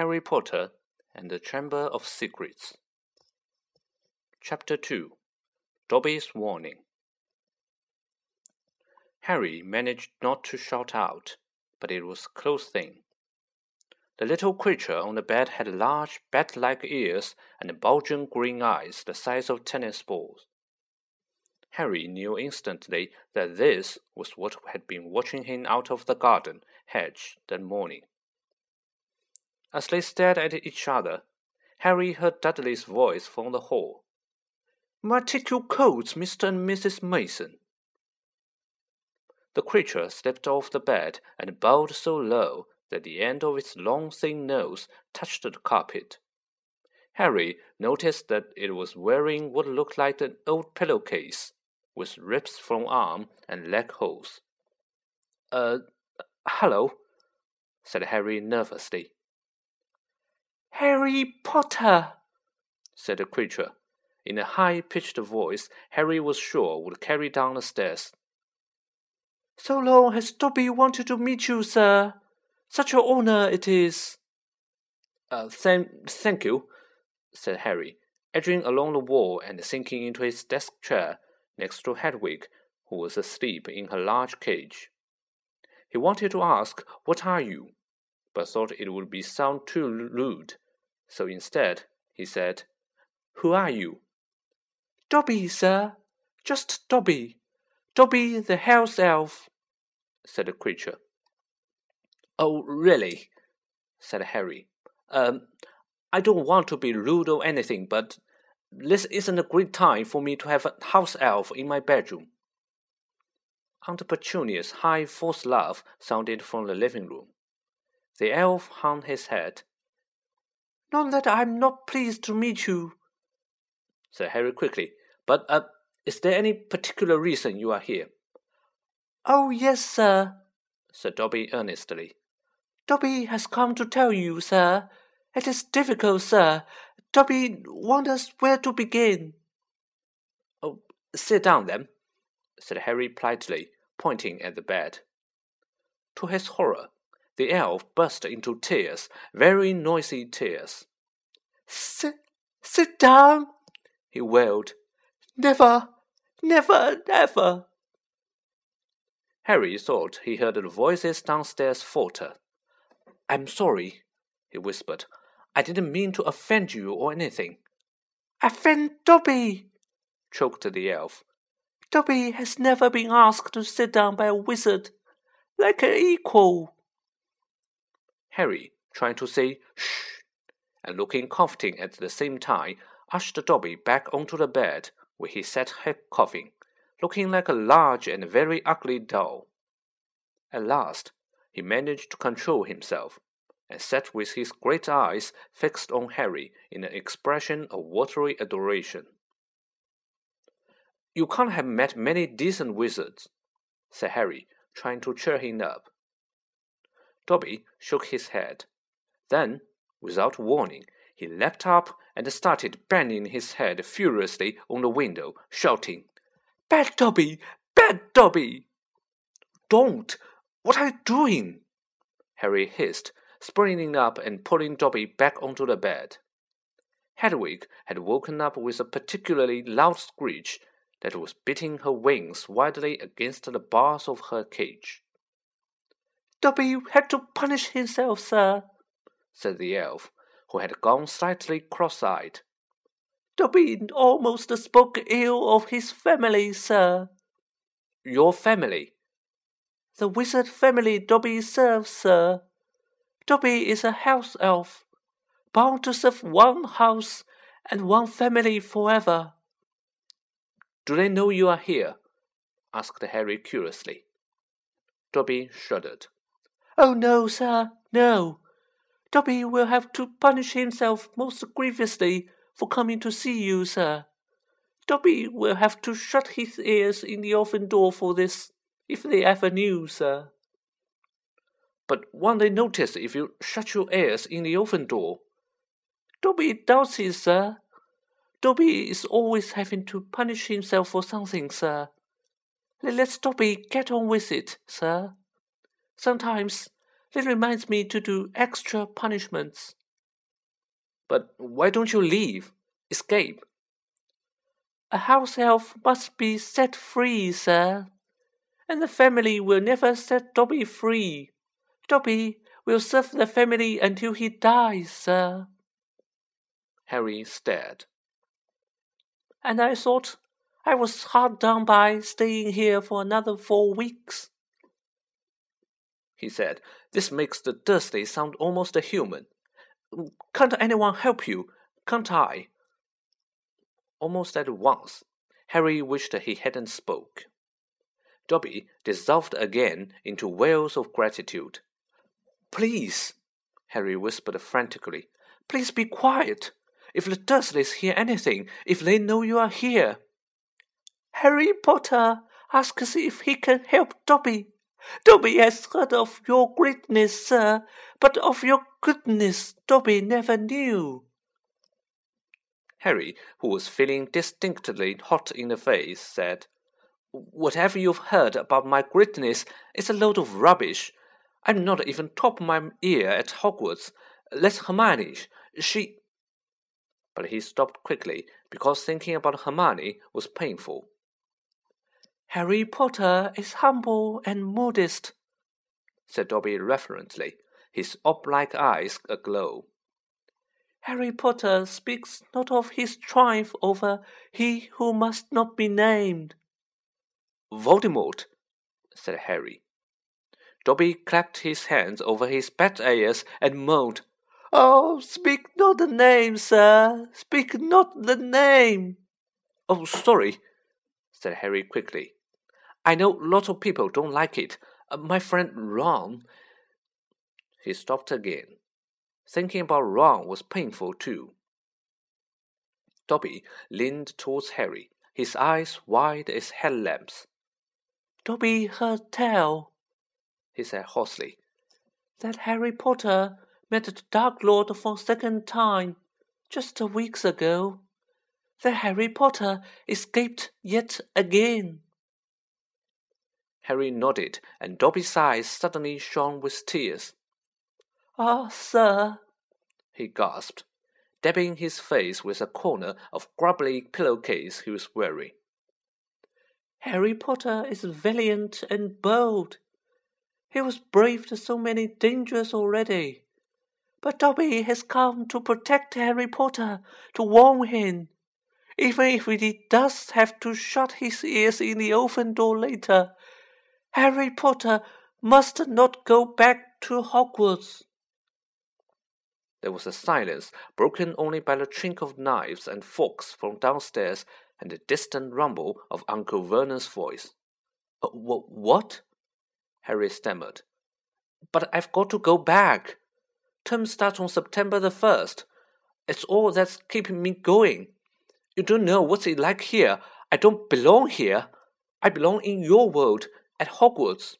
Harry Potter and the Chamber of Secrets. Chapter 2 Dobby's Warning Harry managed not to shout out, but it was close thing. The little creature on the bed had large, bat like ears and bulging green eyes the size of tennis balls. Harry knew instantly that this was what had been watching him out of the garden hedge that morning. As they stared at each other, Harry heard Dudley's voice from the hall. Might take your coats, Mr. and Mrs. Mason. The creature slipped off the bed and bowed so low that the end of its long thin nose touched the carpet. Harry noticed that it was wearing what looked like an old pillowcase, with rips from arm and leg holes. Uh, hello, said Harry nervously. Harry Potter, said the creature, in a high pitched voice Harry was sure would carry down the stairs. So long has Dobby wanted to meet you, sir. Such an honor it is. Uh, thank, thank you, said Harry, edging along the wall and sinking into his desk chair next to Hedwig, who was asleep in her large cage. He wanted to ask, What are you? but thought it would be sound too rude, so instead he said, Who are you? Dobby, sir. Just Dobby. Dobby the house elf, said the creature. Oh, really? said Harry. Um, I don't want to be rude or anything, but this isn't a great time for me to have a house elf in my bedroom. Aunt Petunia's high false laugh sounded from the living room. The elf hung his head. Not that I'm not pleased to meet you, said Harry quickly. But uh, is there any particular reason you are here? Oh, yes, sir, said Dobby earnestly. Dobby has come to tell you, sir. It is difficult, sir. Dobby wonders where to begin. Oh, sit down then, said Harry politely, pointing at the bed. To his horror, the elf burst into tears, very noisy tears. Sit, sit down, he wailed. Never, never, never. Harry thought he heard the voices downstairs falter. I'm sorry, he whispered. I didn't mean to offend you or anything. Offend Dobby, choked the elf. Dobby has never been asked to sit down by a wizard, like an equal. Harry, trying to say shh, and looking comforting at the same time, ushered Dobby back onto the bed, where he sat coughing, looking like a large and very ugly doll. At last, he managed to control himself, and sat with his great eyes fixed on Harry in an expression of watery adoration. You can't have met many decent wizards, said Harry, trying to cheer him up. Dobby shook his head. Then, without warning, he leapt up and started banging his head furiously on the window, shouting, Bad Dobby! Bad Dobby! Don't! What are you doing? Harry hissed, springing up and pulling Dobby back onto the bed. Hedwig had woken up with a particularly loud screech that was beating her wings wildly against the bars of her cage. Dobby had to punish himself, sir, said the elf, who had gone slightly cross-eyed. Dobby almost spoke ill of his family, sir. Your family? The wizard family Dobby serves, sir. Dobby is a house elf, bound to serve one house and one family forever. Do they know you are here? asked Harry curiously. Dobby shuddered. Oh, no, sir, no. Dobby will have to punish himself most grievously for coming to see you, sir. Dobby will have to shut his ears in the oven door for this if they ever knew, sir. But won't they notice if you shut your ears in the oven door? Dobby does it, sir. Dobby is always having to punish himself for something, sir. Let's Dobby get on with it, sir. Sometimes it reminds me to do extra punishments. But why don't you leave? Escape? A house elf must be set free, sir. And the family will never set Dobby free. Dobby will serve the family until he dies, sir. Harry stared. And I thought I was hard done by staying here for another four weeks. He said, This makes the Dursley sound almost human. Can't anyone help you? Can't I? Almost at once, Harry wished he hadn't spoke. Dobby dissolved again into wails of gratitude. Please, Harry whispered frantically, please be quiet. If the Dursleys hear anything, if they know you are here. Harry Potter asks if he can help Dobby. Dobby has heard of your greatness, sir, but of your goodness Dobby never knew. Harry, who was feeling distinctly hot in the face, said, Whatever you've heard about my greatness is a load of rubbish. I'm not even top of my ear at Hogwarts. Let Hermione. She. But he stopped quickly because thinking about Hermione was painful. Harry Potter is humble and modest, said Dobby reverently, his op-like eyes aglow. Harry Potter speaks not of his triumph over he who must not be named. Voldemort, said Harry. Dobby clapped his hands over his bat ears and moaned, Oh, speak not the name, sir. Speak not the name. Oh, sorry, said Harry quickly. I know lots of people don't like it. Uh, my friend Ron. He stopped again. Thinking about Ron was painful too. Dobby leaned towards Harry, his eyes wide as headlamps. Dobby heard tell, he said hoarsely, that Harry Potter met the Dark Lord for a second time just a weeks ago. That Harry Potter escaped yet again. Harry nodded, and Dobby's eyes suddenly shone with tears. Ah, sir, he gasped, dabbing his face with a corner of grubbly pillowcase he was wearing. Harry Potter is valiant and bold. He was braved so many dangers already. But Dobby has come to protect Harry Potter, to warn him. Even if he does have to shut his ears in the open door later, Harry Potter must not go back to Hogwarts. There was a silence, broken only by the chink of knives and forks from downstairs and the distant rumble of Uncle Vernon's voice. Uh, what? Harry stammered. But I've got to go back. Term starts on September the 1st. It's all that's keeping me going. You don't know what's it like here. I don't belong here. I belong in your world, at Hogwarts.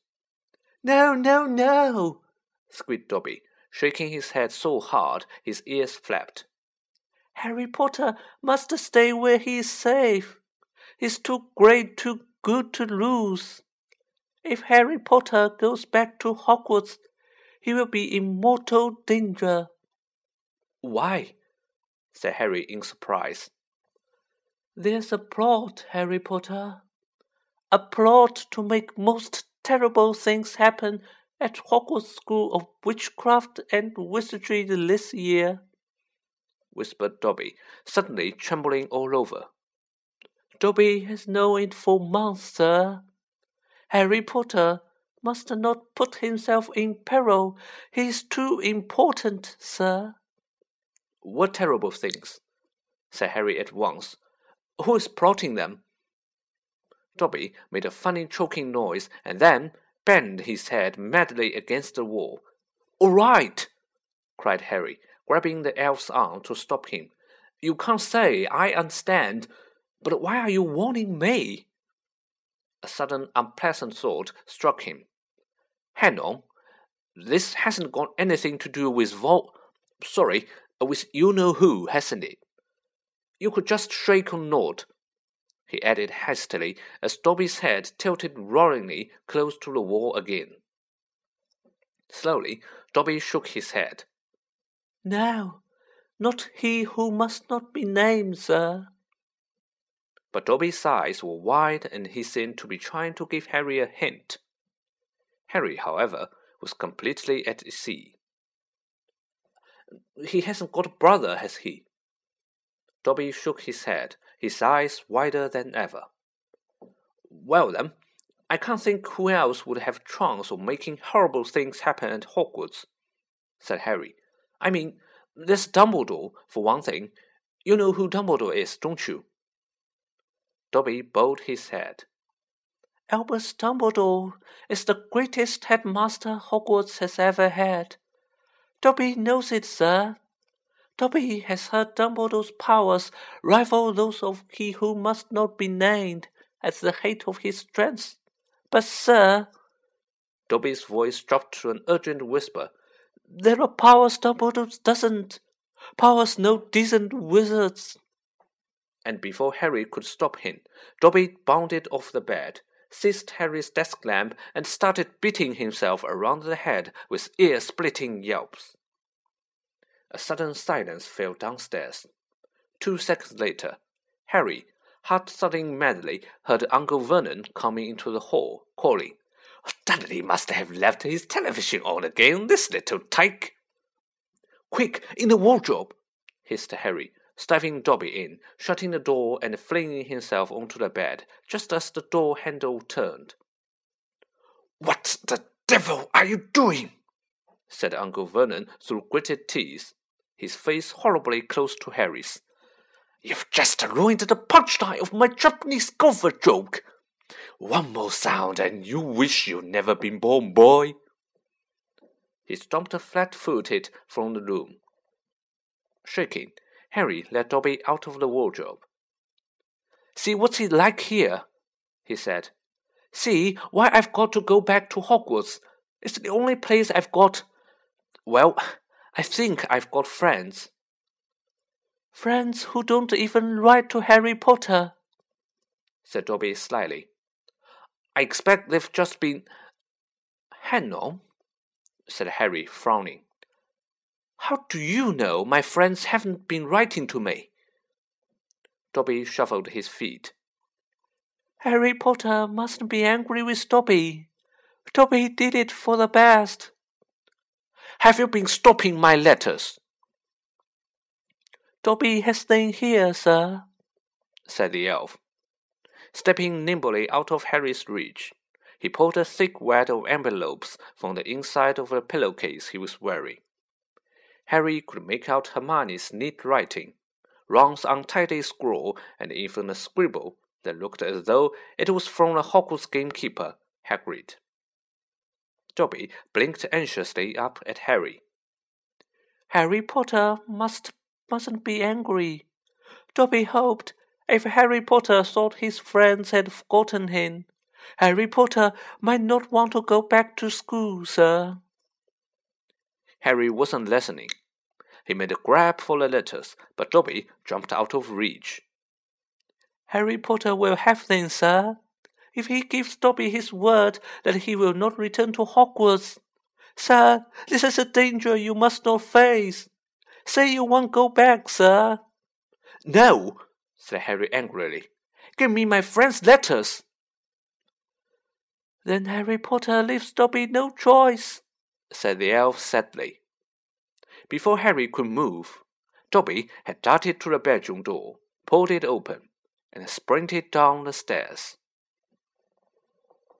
No, no, no, squeaked Dobby, shaking his head so hard his ears flapped. Harry Potter must stay where he is safe. He's too great, too good to lose. If Harry Potter goes back to Hogwarts, he will be in mortal danger. Why? said Harry in surprise. There's a plot, Harry Potter a plot to make most terrible things happen at Hogwarts School of Witchcraft and Wizardry this year, whispered Dobby, suddenly trembling all over. Dobby has known it for months, sir. Harry Potter must not put himself in peril. He is too important, sir. What terrible things? said Harry at once. Who is plotting them? Dobby made a funny choking noise and then banged his head madly against the wall. All right, cried Harry, grabbing the elf's arm to stop him. You can't say, I understand, but why are you warning me? A sudden unpleasant thought struck him. Hang on, this hasn't got anything to do with Vol. Sorry, with you know who, hasn't it? You could just shake or nod, he added hastily as Dobby's head tilted roaringly close to the wall again. Slowly, Dobby shook his head. No, Not he who must not be named, sir. But Dobby's eyes were wide and he seemed to be trying to give Harry a hint. Harry, however, was completely at sea. He hasn't got a brother, has he? Dobby shook his head, his eyes wider than ever. Well then, I can't think who else would have chance of making horrible things happen at Hogwarts, said Harry. I mean, there's Dumbledore, for one thing. You know who Dumbledore is, don't you? Dobby bowed his head. Albus Dumbledore is the greatest headmaster Hogwarts has ever had. Dobby knows it, sir. Dobby has heard Dumbledore's powers rival those of he who must not be named at the height of his strength. But, sir, Dobby's voice dropped to an urgent whisper. There are powers Dumbledore doesn't. Powers no decent wizards. And before Harry could stop him, Dobby bounded off the bed, seized Harry's desk lamp, and started beating himself around the head with ear splitting yelps. A sudden silence fell downstairs. Two seconds later, Harry, heart thudding madly, heard Uncle Vernon coming into the hall, calling, oh, Dudley must have left his television on again, this little tyke. Quick, in the wardrobe, hissed Harry, stifling Dobby in, shutting the door and flinging himself onto the bed just as the door handle turned. What the devil are you doing? said Uncle Vernon through gritted teeth, his face horribly close to Harry's. You've just ruined the punchline of my Japanese golfer joke. One more sound and you wish you'd never been born, boy. He stomped flat footed from the room. Shaking, Harry led Dobby out of the wardrobe. See what's it like here, he said. See why I've got to go back to Hogwarts. It's the only place I've got. Well, I think I've got friends. Friends who don't even write to Harry Potter, said Dobby slyly. I expect they've just been. Hang on, said Harry, frowning. How do you know my friends haven't been writing to me? Dobby shuffled his feet. Harry Potter mustn't be angry with Dobby. Dobby did it for the best. Have you been stopping my letters? Dobby has stayed here, sir, said the elf. Stepping nimbly out of Harry's reach, he pulled a thick wad of envelopes from the inside of a pillowcase he was wearing. Harry could make out Hermione's neat writing, Ron's untidy scrawl, and even a scribble that looked as though it was from the Hogwarts gamekeeper, Hagrid. Dobby blinked anxiously up at Harry. Harry Potter must mustn't be angry. Dobby hoped if Harry Potter thought his friends had forgotten him, Harry Potter might not want to go back to school, sir. Harry wasn't listening. He made a grab for the letters, but Dobby jumped out of reach. Harry Potter will have them, sir, if he gives Dobby his word that he will not return to Hogwarts. Sir, this is a danger you must not face. Say you won't go back, sir. No, said Harry angrily. Give me my friend's letters. Then Harry Potter leaves Dobby no choice, said the elf sadly. Before Harry could move, Dobby had darted to the bedroom door, pulled it open, and sprinted down the stairs.